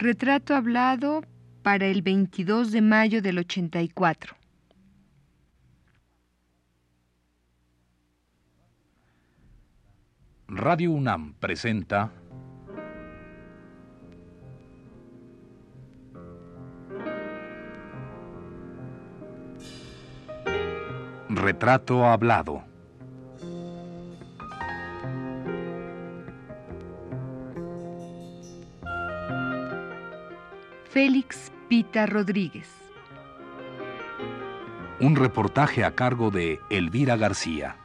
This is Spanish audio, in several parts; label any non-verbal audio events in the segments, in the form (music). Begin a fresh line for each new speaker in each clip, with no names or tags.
Retrato hablado para el 22 de mayo del 84.
Radio UNAM presenta Retrato hablado.
Félix Pita Rodríguez.
Un reportaje a cargo de Elvira García.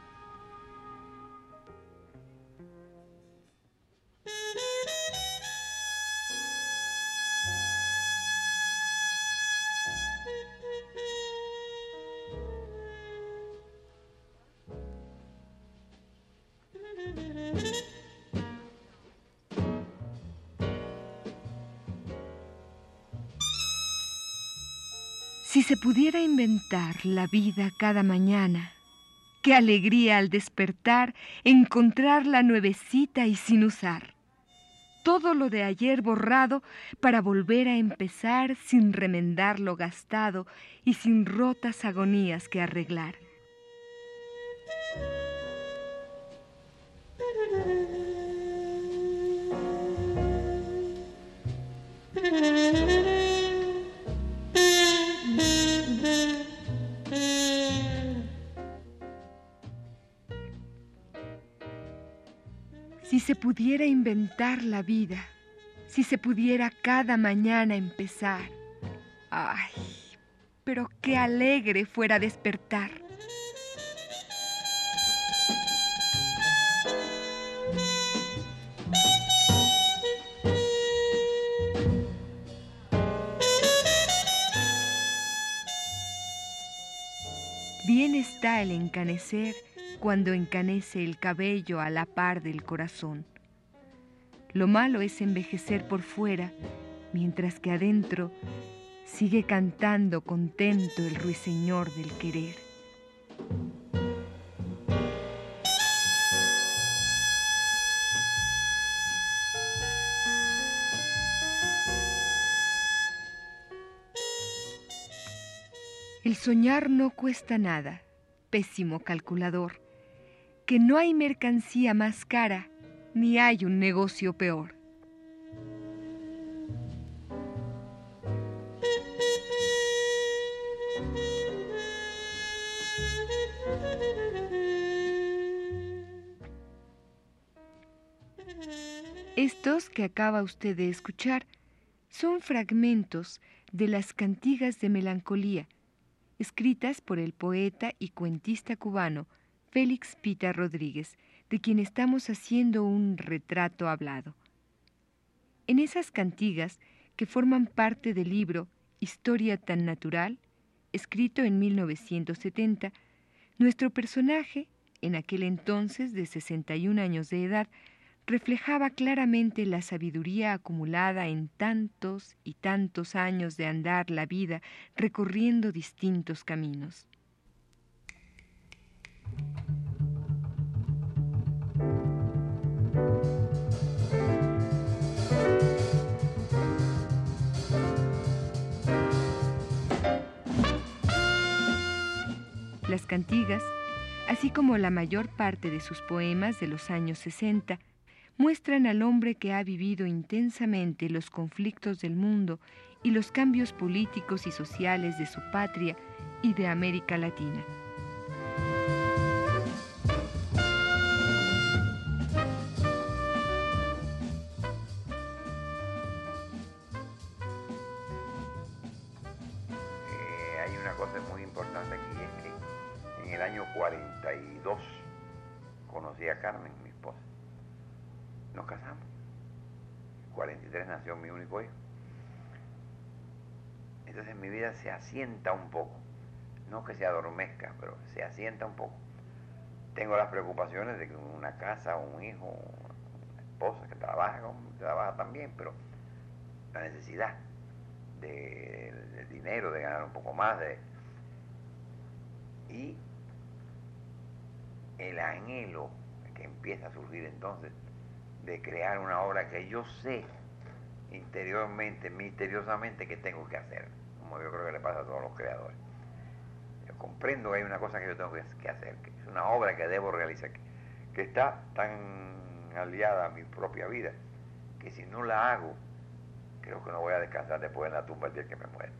Se pudiera inventar la vida cada mañana, qué alegría al despertar encontrarla nuevecita y sin usar. Todo lo de ayer borrado para volver a empezar sin remendar lo gastado y sin rotas agonías que arreglar. Si se pudiera inventar la vida, si se pudiera cada mañana empezar. Ay, pero qué alegre fuera despertar. Bien está el encanecer cuando encanece el cabello a la par del corazón. Lo malo es envejecer por fuera, mientras que adentro sigue cantando contento el ruiseñor del querer. El soñar no cuesta nada, pésimo calculador, que no hay mercancía más cara, ni hay un negocio peor. Estos que acaba usted de escuchar son fragmentos de las cantigas de melancolía, escritas por el poeta y cuentista cubano Félix Pita Rodríguez, de quien estamos haciendo un retrato hablado. En esas cantigas, que forman parte del libro Historia tan natural, escrito en 1970, nuestro personaje, en aquel entonces de 61 años de edad, reflejaba claramente la sabiduría acumulada en tantos y tantos años de andar la vida recorriendo distintos caminos. Las cantigas, así como la mayor parte de sus poemas de los años 60, muestran al hombre que ha vivido intensamente los conflictos del mundo y los cambios políticos y sociales de su patria y de América Latina.
Asienta un poco. No que se adormezca, pero se asienta un poco. Tengo las preocupaciones de que una casa, un hijo, una esposa que trabaja, trabaja también, pero la necesidad de, del dinero, de ganar un poco más, de, y el anhelo que empieza a surgir entonces de crear una obra que yo sé interiormente, misteriosamente, qué tengo que hacer, como yo creo que le pasa a todos los creadores. Yo comprendo que hay una cosa que yo tengo que hacer, que es una obra que debo realizar, que está tan aliada a mi propia vida, que si no la hago, creo que no voy a descansar después en la tumba el día que me muera.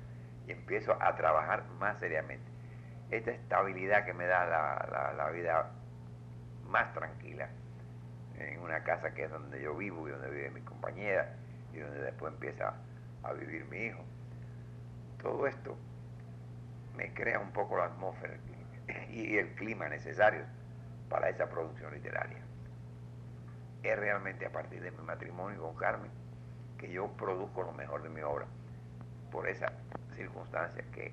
Y empiezo a trabajar más seriamente. Esta estabilidad que me da la, vida más tranquila en una casa que es donde yo vivo y donde vive mi compañera y donde después empieza a vivir mi hijo. Todo esto me crea un poco la atmósfera (laughs) y el clima necesario para esa producción literaria. Es realmente a partir de mi matrimonio con Carmen que yo produzco lo mejor de mi obra, por esas circunstancias que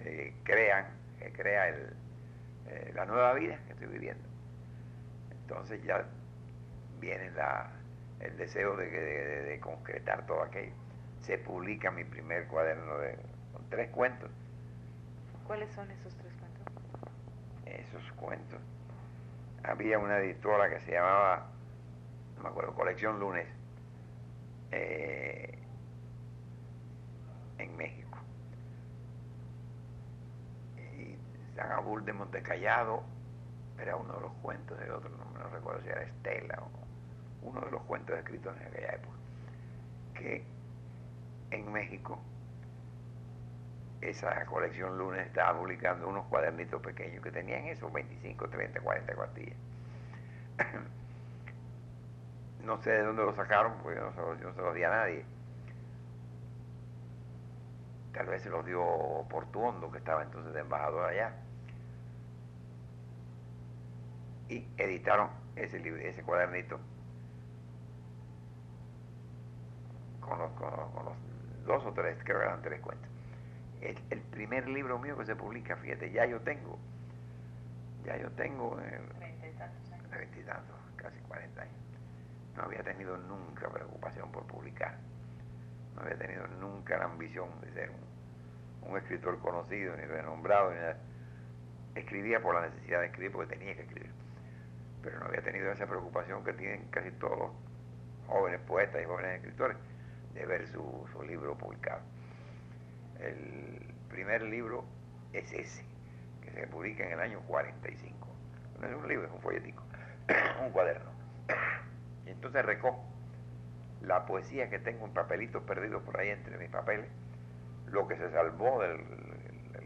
eh, crean, que crea el, eh, la nueva vida que estoy viviendo. Entonces ya viene el deseo de, de, concretar todo aquello. Se publica mi primer cuaderno de, tres cuentos.
¿Cuáles son esos tres cuentos?
Esos cuentos. Había una editora que se llamaba, no me acuerdo, Colección Lunes, eh, en México. Y San Abul de Montecallado era uno de los cuentos de otro, no me recuerdo si era Estela o uno de los cuentos escritos en aquella época, que en México esa colección lunes estaba publicando unos cuadernitos pequeños que tenían esos 25, 30, 40 cuartillas. (clears throat) no sé de dónde lo sacaron, porque yo no, se, los di a nadie. Tal vez se los dio Portuondo, que estaba entonces de embajador allá. Y editaron ese, ese cuadernito con los, dos o tres, creo que eran tres cuentos. El, el, primer libro mío que se publica, fíjate, ya yo tengo, ya yo tengo... Eh, veintitantos, casi cuarenta años no había tenido nunca preocupación por publicar, no había tenido nunca la ambición de ser un, escritor conocido ni renombrado, ni nada. escribía por la necesidad de escribir porque tenía que escribir, pero no había tenido esa preocupación que tienen casi todos los jóvenes poetas y jóvenes escritores de ver su, su libro publicado. El primer libro es ese, que se publica en el año 45. No es un libro, es un folletico, (coughs) un cuaderno. (coughs) Y entonces recojo la poesía que tengo en papelitos perdidos por ahí entre mis papeles, lo que se salvó del,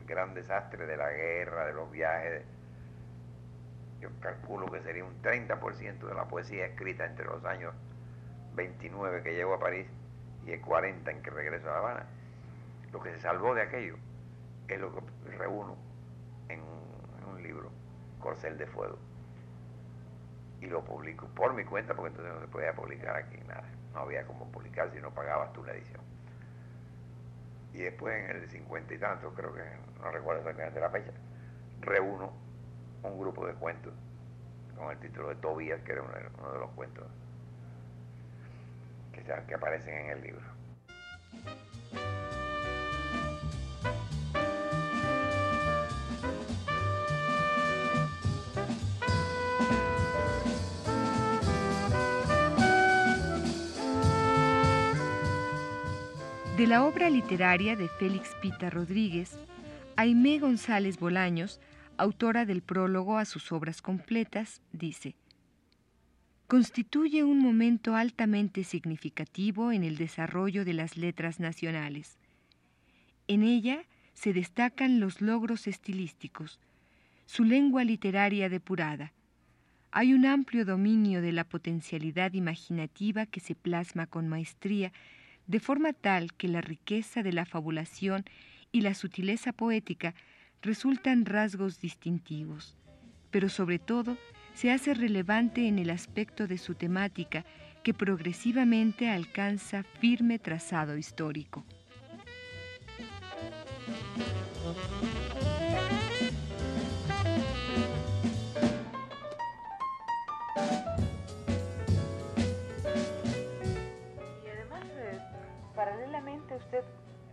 gran desastre de la guerra, de los viajes. Yo calculo que sería un 30% de la poesía escrita entre los años 29 que llego a París y el 40 en que regreso a La Habana. Lo que se salvó de aquello es lo que reúno en un, libro, Corcel de Fuego y lo publico por mi cuenta porque entonces no se podía publicar aquí nada. No había como publicar si no pagabas tú la edición. Y después en el cincuenta y tanto, creo que no recuerdo exactamente la fecha, reúno un grupo de cuentos con el título de Tobías, que era uno de, los cuentos que aparecen en el libro.
De la obra literaria de Félix Pita Rodríguez, Aimé González Bolaños, autora del prólogo a sus obras completas, dice, constituye un momento altamente significativo en el desarrollo de las letras nacionales. En ella se destacan los logros estilísticos, su lengua literaria depurada. Hay un amplio dominio de la potencialidad imaginativa que se plasma con maestría de forma tal que la riqueza de la fabulación y la sutileza poética resultan rasgos distintivos, pero sobre todo se hace relevante en el aspecto de su temática que progresivamente alcanza firme trazado histórico.
Usted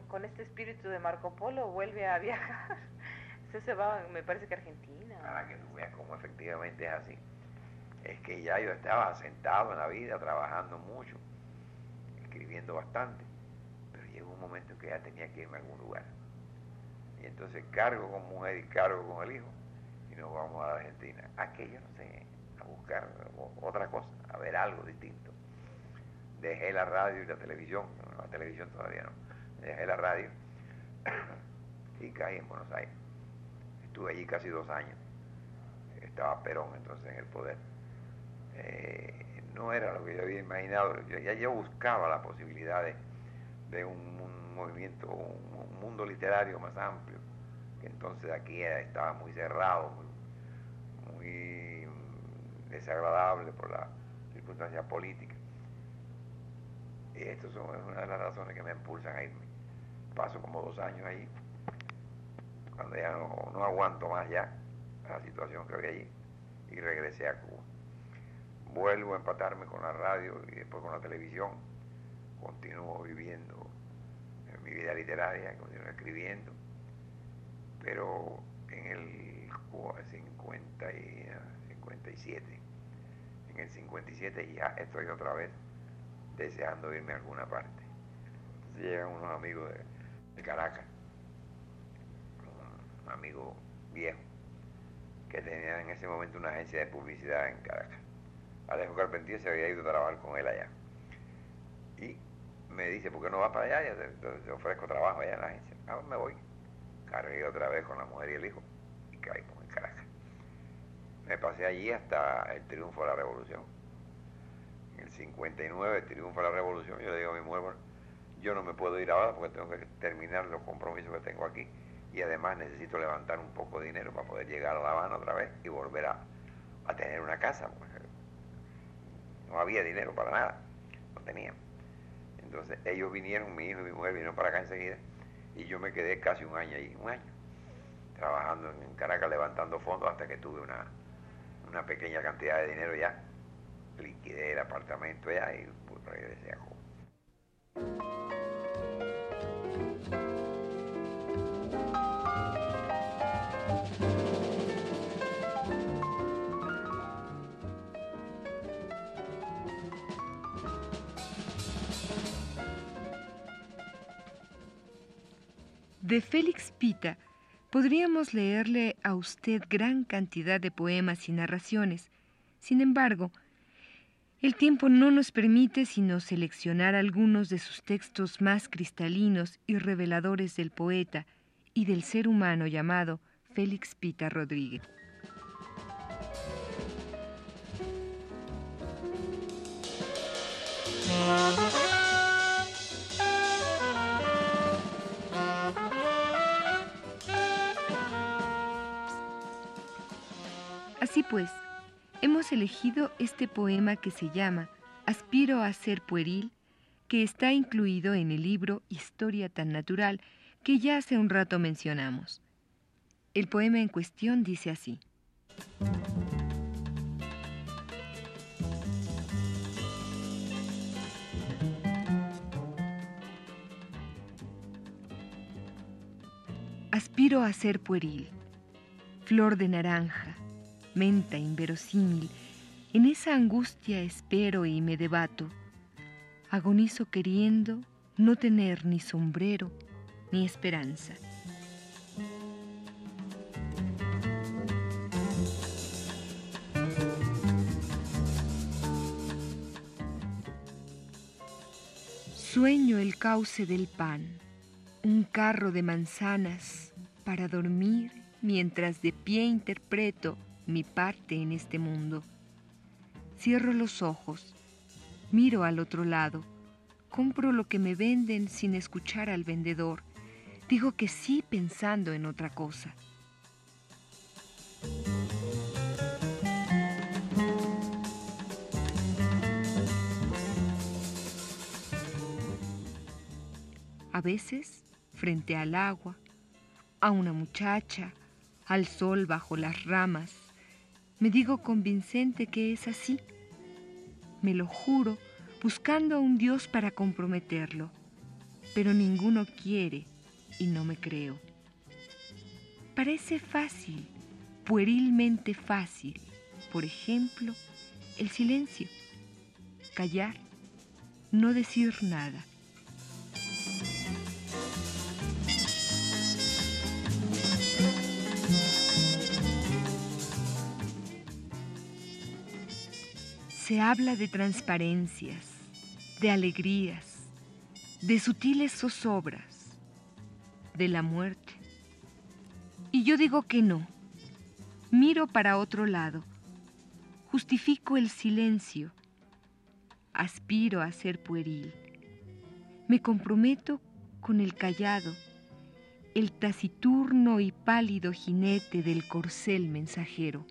con este espíritu de Marco Polo vuelve a viajar. (laughs) Usted se va, me parece que Argentina.
Para que tú veas cómo efectivamente es así. Es que ya yo estaba sentado en la vida, trabajando mucho. escribiendo bastante, pero llegó un momento en que ya tenía que irme a algún lugar. Y entonces cargo con mujer y cargo con el hijo y nos vamos a la Argentina. Aquello, no sé, a buscar otra cosa, a ver algo distinto. Dejé la radio y la televisión, la televisión todavía no, dejé la radio (coughs) y caí en Buenos Aires. Estuve allí casi dos años. Estaba Perón entonces en el poder. Eh, no era lo que yo había imaginado. ya yo buscaba la posibilidad de, un, movimiento, un, mundo literario más amplio, que entonces aquí estaba muy cerrado, muy, desagradable por la circunstancia política. Y estas son una de las razones que me impulsan a irme. Paso como dos años ahí, cuando ya no, aguanto más ya la situación que había allí, y regresé a Cuba vuelvo a empatarme con la radio y después con la televisión. Continúo viviendo en mi vida literaria, continúo escribiendo, pero en el 50 y 57, en el 57 ya estoy otra vez deseando irme a alguna parte. Entonces llegan unos amigos de, Caracas, un amigo viejo, que tenía en ese momento una agencia de publicidad en Caracas Alejo Carpentier se había ido a trabajar con él allá. Y me dice, ¿por qué no vas para allá? Yo te, ofrezco trabajo allá en la agencia. Ah, me voy. Cargué otra vez con la mujer y el hijo y caímos en Caracas. Me pasé allí hasta el triunfo de la revolución. En el 59, el triunfo de la revolución, yo le digo a mi mujer, bueno, yo no me puedo ir ahora porque tengo que terminar los compromisos que tengo aquí y además necesito levantar un poco de dinero para poder llegar a La Habana otra vez y volver a, a tener una casa. Pues no había dinero para nada, no tenían. Entonces ellos vinieron, mi hijo y mi mujer vinieron para acá enseguida y yo me quedé casi un año ahí, un año, trabajando en Caracas levantando fondos hasta que tuve una, una pequeña cantidad de dinero ya, liquidé el apartamento ya y pues, regresé a Cuba.
De Félix Pita podríamos leerle a usted gran cantidad de poemas y narraciones. Sin embargo, el tiempo no nos permite sino seleccionar algunos de sus textos más cristalinos y reveladores del poeta y del ser humano llamado Félix Pita Rodríguez. Así pues, hemos elegido este poema que se llama Aspiro a ser pueril, que está incluido en el libro Historia tan natural que ya hace un rato mencionamos. El poema en cuestión dice así. Aspiro a ser pueril, flor de naranja, menta inverosímil, en esa angustia espero y me debato. Agonizo queriendo no tener ni sombrero ni esperanza. Sueño el cauce del pan, un carro de manzanas para dormir mientras de pie interpreto mi parte en este mundo. Cierro los ojos, miro al otro lado, compro lo que me venden sin escuchar al vendedor, digo que sí pensando en otra cosa. A veces, frente al agua, a una muchacha, al sol bajo las ramas, me digo convincente que es así. Me lo juro, buscando a un Dios para comprometerlo, pero ninguno quiere y no me creo. Parece fácil, puerilmente fácil, por ejemplo, el silencio, callar, no decir nada. Se habla de transparencias, de alegrías, de sutiles zozobras, de la muerte. Y yo digo que no. Miro para otro lado. Justifico el silencio. Aspiro a ser pueril. Me comprometo con el callado, el taciturno y pálido jinete del corcel mensajero.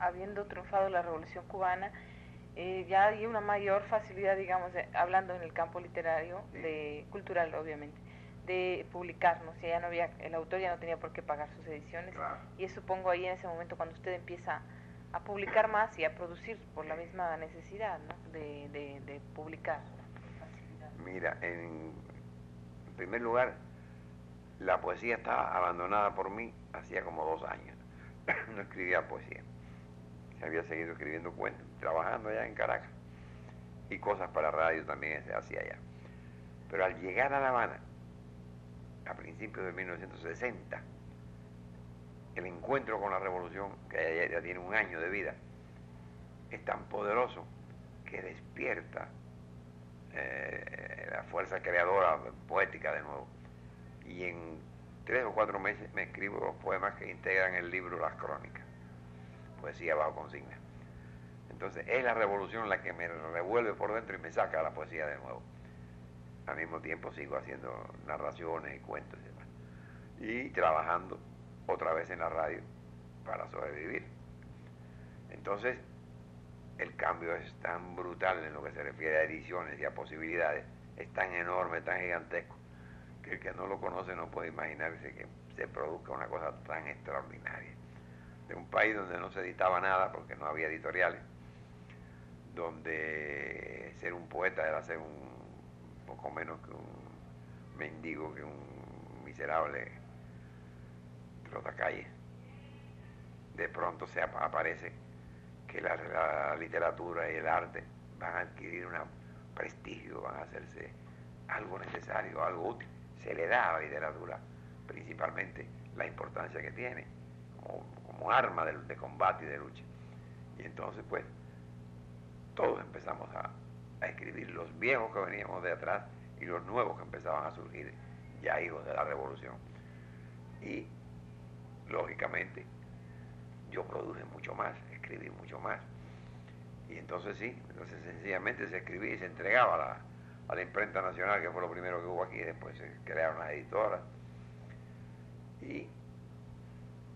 Habiendo triunfado la revolución cubana, eh, ya hay una mayor facilidad, digamos, hablando en el campo literario, de cultural obviamente, de publicar, ¿no? ya no había, el autor ya no tenía por qué pagar sus ediciones, y es supongo ahí en ese momento cuando usted empieza a publicar más y a producir por la misma necesidad ¿no? de, de publicar.
Mira, en primer lugar, la poesía estaba abandonada por mí hacía como dos años. (coughs) no escribía poesía. Se había seguido escribiendo cuentos, trabajando allá en Caracas. Y cosas para radio también se hacía allá. Pero al llegar a La Habana, a principios de 1960, el encuentro con la revolución, que ya, tiene un año de vida, es tan poderoso que despierta eh, la fuerza creadora poética de nuevo y en tres o cuatro meses me escribo los poemas que integran el libro Las Crónicas, poesía bajo consigna. Entonces es la revolución la que me revuelve por dentro y me saca la poesía de nuevo. Al mismo tiempo sigo haciendo narraciones y cuentos y demás. Y trabajando otra vez en la radio para sobrevivir. Entonces, el cambio es tan brutal en lo que se refiere a ediciones y a posibilidades, es tan enorme, tan gigantesco, el que no lo conoce no puede imaginarse que se produzca una cosa tan extraordinaria. De un país donde no se editaba nada porque no había editoriales, donde ser un poeta era ser un poco menos que un mendigo, que un miserable trotacalle. De pronto se aparece que la, la literatura y el arte van a adquirir un prestigio, van a hacerse algo necesario, algo útil se le da a la literatura principalmente la importancia que tiene como, arma de, combate y de lucha. Y entonces pues todos empezamos a, escribir, los viejos que veníamos de atrás y los nuevos que empezaban a surgir, ya hijos de la revolución. Y lógicamente yo produje mucho más, escribí mucho más. Y entonces sí, entonces sencillamente se escribía y se entregaba la, a la imprenta nacional, que fue lo primero que hubo aquí, después se crearon las editoras. Y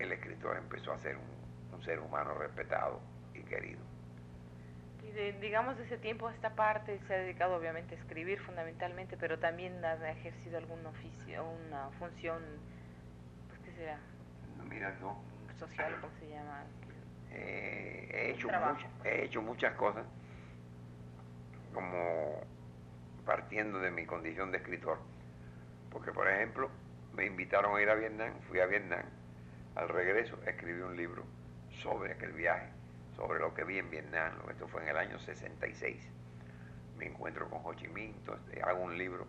el escritor empezó a ser un, ser humano respetado y querido.
Y de, digamos, de ese tiempo a esta parte se ha dedicado obviamente a escribir fundamentalmente, pero también ha ejercido algún oficio, una función, pues, ¿qué será?
mira, no.
Social, ¿cómo se llama?
Eh, he, hecho he hecho muchas cosas, como partiendo de mi condición de escritor. Porque, por ejemplo, me invitaron a ir a Vietnam, fui a Vietnam, al regreso escribí un libro sobre aquel viaje, sobre lo que vi en Vietnam, esto fue en el año 66. Me encuentro con Ho Chi Minh, entonces hago un libro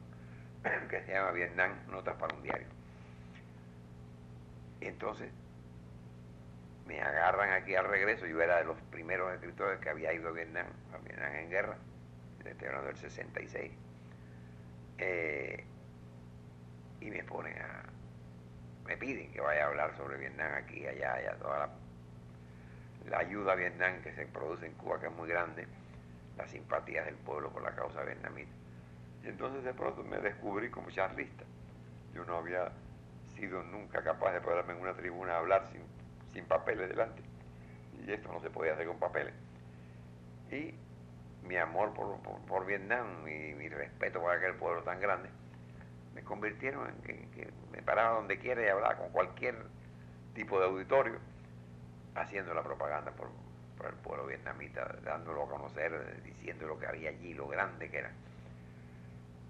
(clears throat) que se llama Vietnam, Notas para un Diario. Y entonces me agarran aquí al regreso, yo era de los primeros escritores que había ido a Vietnam, a Vietnam en guerra, estoy hablando del 66, eh, y me ponen a, me piden que vaya a hablar sobre Vietnam aquí, allá, allá, toda la, ayuda a Vietnam que se produce en Cuba, que es muy grande, las simpatías del pueblo por la causa vietnamita. Y entonces de pronto me descubrí como charlista. Yo no había sido nunca capaz de pararme en una tribuna a hablar sin, sin papeles delante. Y esto no se podía hacer con papeles. Y mi amor por, Vietnam y mi respeto por aquel pueblo tan grande, me convirtieron en que, me paraba donde quiera y hablaba con cualquier tipo de auditorio, haciendo la propaganda por, el pueblo vietnamita, dándolo a conocer, diciendo lo que había allí, lo grande que era.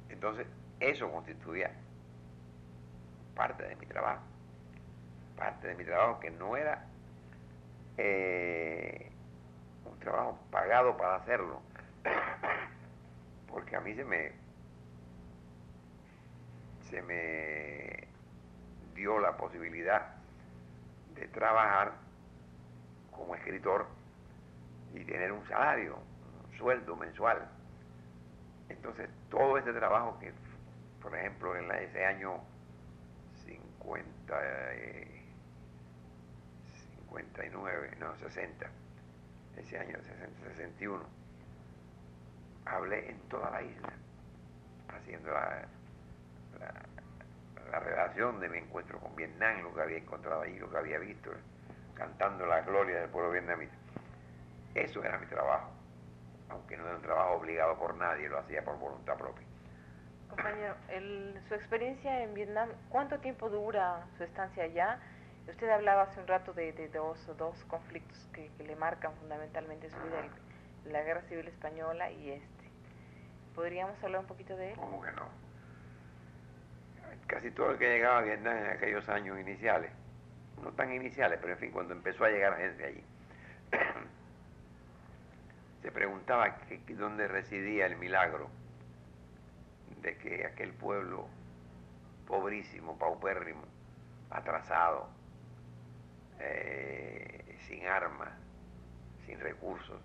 Entonces, eso constituía parte de mi trabajo, parte de mi trabajo que no era eh, un trabajo pagado para hacerlo, (coughs) porque a mí se me se me dio la posibilidad de trabajar como escritor y tener un salario, un sueldo mensual. Entonces, todo ese trabajo que, por ejemplo, en ese año 50, 59, eh, no, 60, ese año 60, 61, hablé en toda la isla, haciendo la, la, relación de mi encuentro con Vietnam, lo que había encontrado ahí, lo que había visto, cantando la gloria del pueblo vietnamita. Eso era mi trabajo, aunque no era un trabajo obligado por nadie, lo hacía por voluntad propia.
Compañero, su experiencia en Vietnam, ¿cuánto tiempo dura su estancia allá? Usted hablaba hace un rato de, dos, dos conflictos que, le marcan fundamentalmente su vida, la Guerra Civil Española y este. ¿Podríamos hablar un poquito de él?
¿Cómo que no? Casi todo el que llegaba a Vietnam en aquellos años iniciales, no tan iniciales, pero en fin, cuando empezó a llegar gente allí, (clears throat) se preguntaba dónde residía el milagro de que aquel pueblo pobrísimo, paupérrimo, atrasado, eh, sin armas, sin recursos,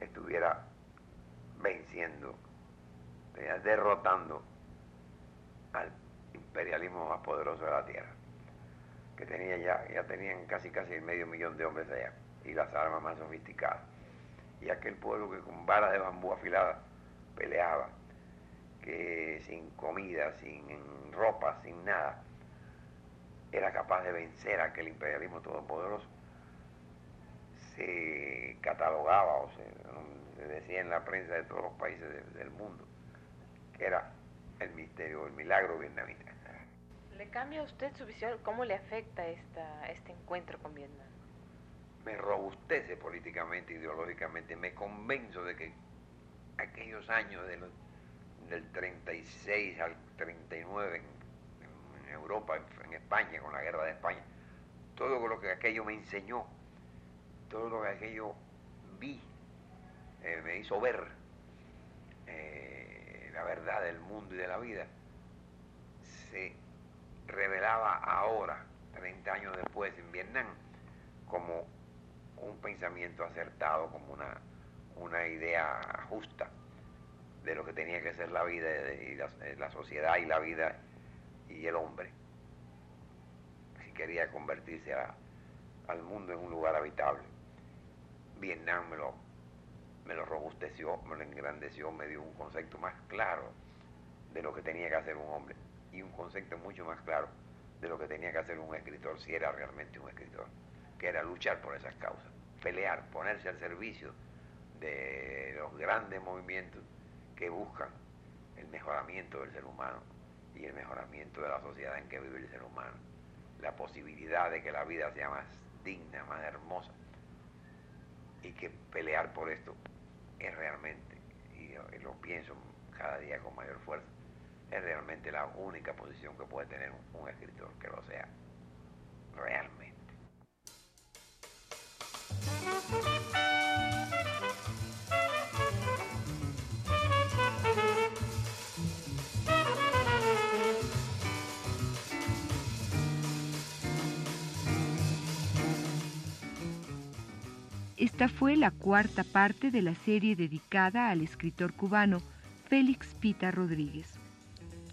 estuviera venciendo, eh, derrotando al imperialismo más poderoso de la tierra, que tenía ya, ya tenían casi casi medio millón de hombres allá y las armas más sofisticadas. Y aquel pueblo que con balas de bambú afiladas peleaba, que sin comida, sin ropa, sin nada, era capaz de vencer a aquel imperialismo todopoderoso, se catalogaba o se, decía en la prensa de todos los países del mundo que era el misterio, el milagro vietnamita.
¿Le cambia a usted su visión? ¿Cómo le afecta esta, este encuentro con Vietnam?
me robustece políticamente, ideológicamente, me convenzo de que aquellos años del 36 al 39 en, Europa, en, España, con la guerra de España, todo lo que aquello me enseñó, todo lo que aquello vi, eh, me hizo ver eh, verdad del mundo y de la vida, se revelaba ahora, 30 años después, en Vietnam, como un pensamiento acertado, como una, una idea justa de lo que tenía que ser la vida y la, sociedad y la vida y el hombre. Si quería convertirse al mundo en un lugar habitable. Vietnam me lo, me lo robusteció, me lo engrandeció, me dio un concepto más claro de lo que tenía que hacer un hombre y un concepto mucho más claro de lo que tenía que hacer un escritor, si era realmente un escritor, que era luchar por esas causas pelear, ponerse al servicio de los grandes movimientos que buscan el mejoramiento del ser humano y el mejoramiento de la sociedad en que vive el ser humano, la posibilidad de que la vida sea más digna, más hermosa, y que pelear por esto es realmente, y lo pienso cada día con mayor fuerza, es realmente la única posición que puede tener un, escritor que lo sea realmente.
Esta fue la cuarta parte de la serie dedicada al escritor cubano Félix Pita Rodríguez.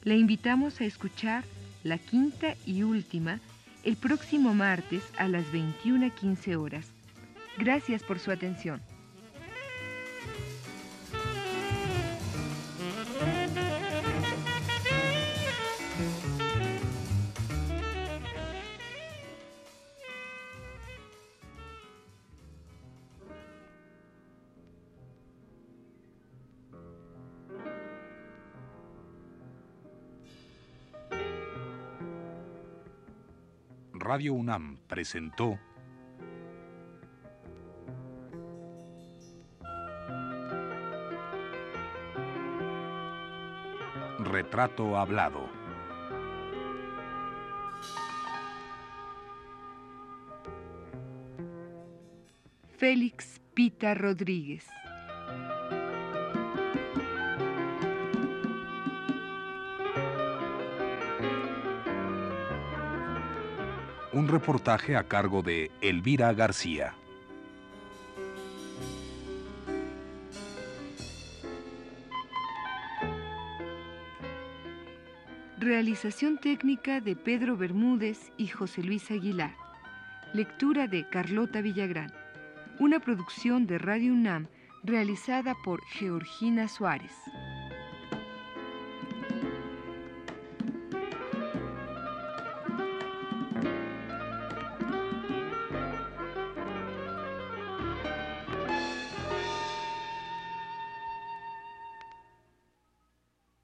Le invitamos a escuchar la quinta y última el próximo martes a las 21.15 horas. Gracias por su atención.
Radio UNAM presentó Retrato Hablado.
Félix Pita Rodríguez.
Un reportaje a cargo de Elvira García.
Realización técnica de Pedro Bermúdez y José Luis Aguilar. Lectura de Carlota Villagrán. Una producción de Radio UNAM realizada por Georgina Suárez.